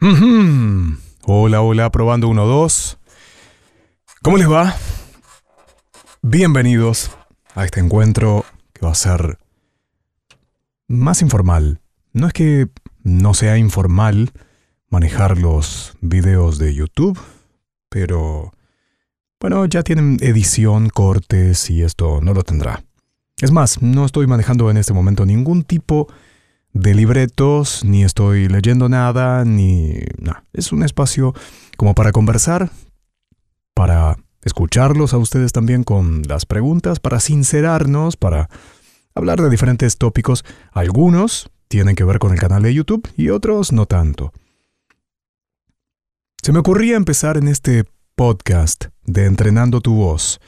Hola, hola, probando 1, 2. ¿Cómo les va? Bienvenidos a este encuentro que va a ser más informal. No es que no sea informal manejar los videos de YouTube, pero bueno, ya tienen edición, cortes y esto no lo tendrá. Es más, no estoy manejando en este momento ningún tipo de libretos, ni estoy leyendo nada, ni. Es un espacio como para conversar, para escucharlos a ustedes también con las preguntas, para sincerarnos, para hablar de diferentes tópicos. Algunos tienen que ver con el canal de YouTube y otros no tanto. Se me ocurría empezar en este podcast de Entrenando tu voz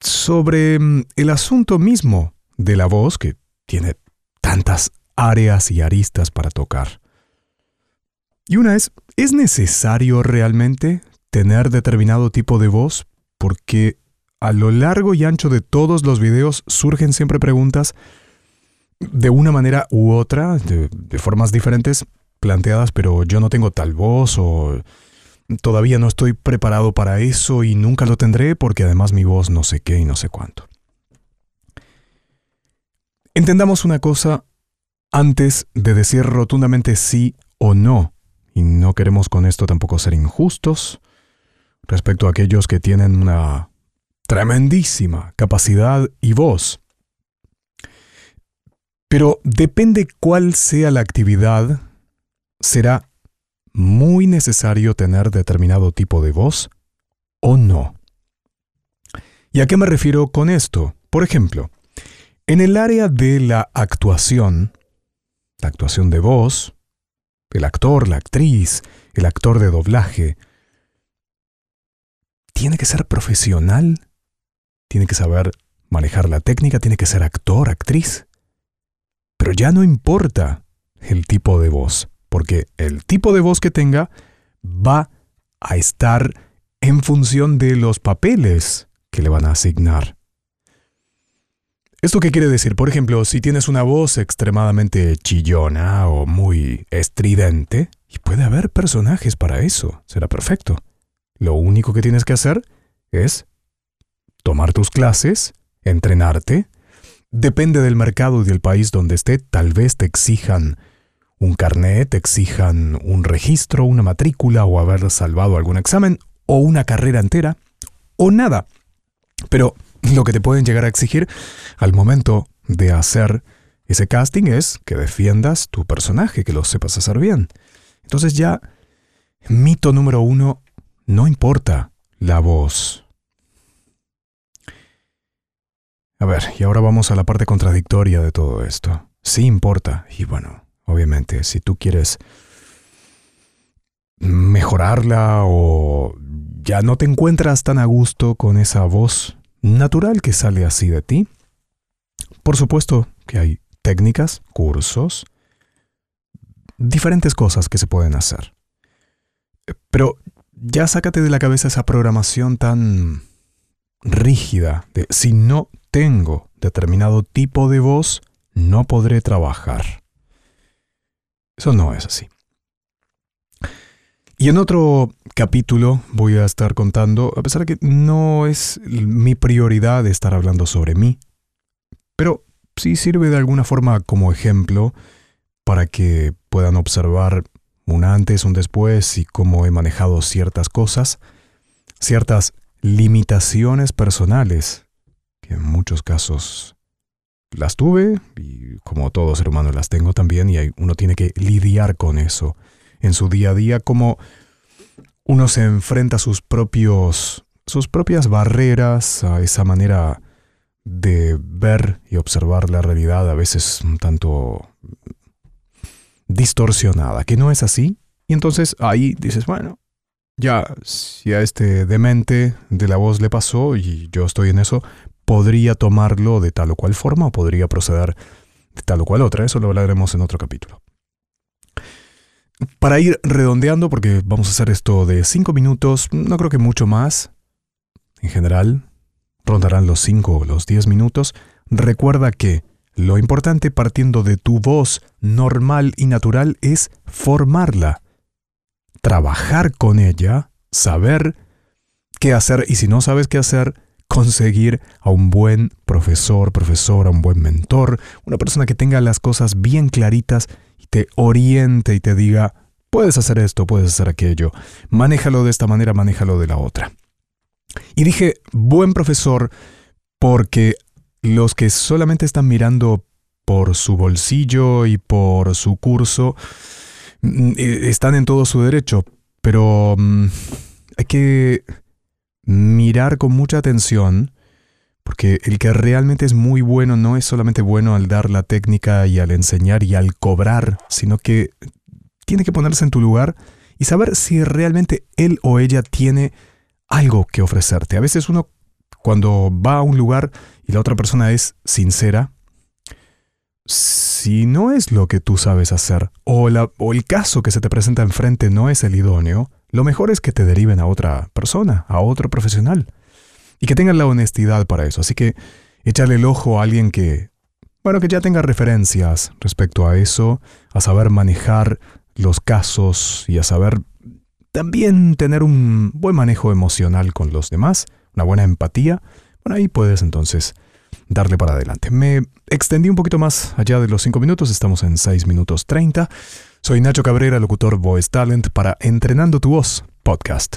sobre mm, el asunto mismo de la voz que tiene tantas áreas y aristas para tocar. Y una es, ¿es necesario realmente tener determinado tipo de voz? Porque a lo largo y ancho de todos los videos surgen siempre preguntas de una manera u otra, de, formas diferentes planteadas, pero yo no tengo tal voz o todavía no estoy preparado para eso y nunca lo tendré porque además mi voz no sé qué y no sé cuánto. Entendamos una cosa antes de decir rotundamente sí o no, y no queremos con esto tampoco ser injustos respecto a aquellos que tienen una tremendísima capacidad y voz. Pero depende cuál sea la actividad, será muy necesario tener determinado tipo de voz o no. ¿Y a qué me refiero con esto? Por ejemplo, en el área de la actuación, la actuación de voz, el actor, la actriz, el actor de doblaje, tiene que ser profesional, tiene que saber manejar la técnica, tiene que ser actor, actriz. Pero ya no importa el tipo de voz porque el tipo de voz que tenga va a estar en función de los papeles que le van a asignar. ¿Esto qué quiere decir? Por ejemplo, si tienes una voz extremadamente chillona o muy estridente, y puede haber personajes para eso, será perfecto. Lo único que tienes que hacer es tomar tus clases, entrenarte. Depende del mercado y del país donde esté, tal vez te exijan un carnet, exijan un registro, una matrícula o haber salvado algún examen o una carrera entera o nada. Pero lo que te pueden llegar a exigir al momento de hacer ese casting es que defiendas tu personaje, que lo sepas hacer bien. Entonces ya, mito número uno, no importa la voz. A ver, y ahora vamos a la parte contradictoria de todo esto. Sí importa, y bueno, obviamente. Si tú quieres mejorarla o ya no te encuentras tan a gusto con esa voz natural que sale así de ti, por supuesto que hay técnicas, cursos, diferentes cosas que se pueden hacer. Pero ya sácate de la cabeza esa programación tan rígida de si no tengo determinado tipo de voz, no podré trabajar. Eso no es así. Y en otro capítulo voy a estar contando, a pesar de que no es mi prioridad estar hablando sobre mí, pero sí sirve de alguna forma como ejemplo para que puedan observar un antes, un después y cómo he manejado ciertas cosas, ciertas limitaciones personales, que en muchos casos las tuve y como todo ser humano las tengo también y uno tiene que lidiar con eso en su día a día como uno se enfrenta a sus propios sus propias barreras a esa manera de ver y observar la realidad a veces un tanto distorsionada, que no es así. Y entonces ahí dices, bueno, ya, si a este demente de la voz le pasó y yo estoy en eso, podría tomarlo de tal o cual forma o podría proceder de tal o cual otra. Eso lo hablaremos en otro capítulo. Para ir redondeando, porque vamos a hacer esto de 5 minutos, no creo que mucho más. En general, rondarán los 5 o los 10 minutos. Recuerda que Lo importante partiendo de tu voz normal y natural es formarla, trabajar con ella, saber qué hacer y si no sabes qué hacer, conseguir a un buen profesor, profesora, un buen mentor, una persona que tenga las cosas bien claritas te oriente y te diga, puedes hacer esto, puedes hacer aquello, manéjalo de esta manera, manéjalo de la otra. Y dije, buen profesor, porque los que solamente están mirando por su bolsillo y por su curso mm, eh, están en todo su derecho, pero mm, hay que mirar con mucha atención, porque el que realmente es muy bueno no es solamente bueno al dar la técnica y al enseñar y al cobrar, sino que tiene que ponerse en tu lugar y saber si realmente él o ella tiene algo que ofrecerte. A veces uno cuando va a un lugar y la otra persona es sincera, si no es lo que tú sabes hacer o, el caso que se te presenta enfrente no es el idóneo, lo mejor es que te deriven a otra persona, a otro profesional. Y que tengan la honestidad para eso. Así que échale el ojo a alguien que, bueno, que ya tenga referencias respecto a eso, a saber manejar los casos y a saber también tener un buen manejo emocional con los demás, una buena empatía. Bueno, ahí puedes entonces darle para adelante. Me extendí un poquito más allá de los 5 minutos, estamos en 6 minutos 30. Soy Nacho Cabrera, locutor Voice Talent para Entrenando tu Voz Podcast.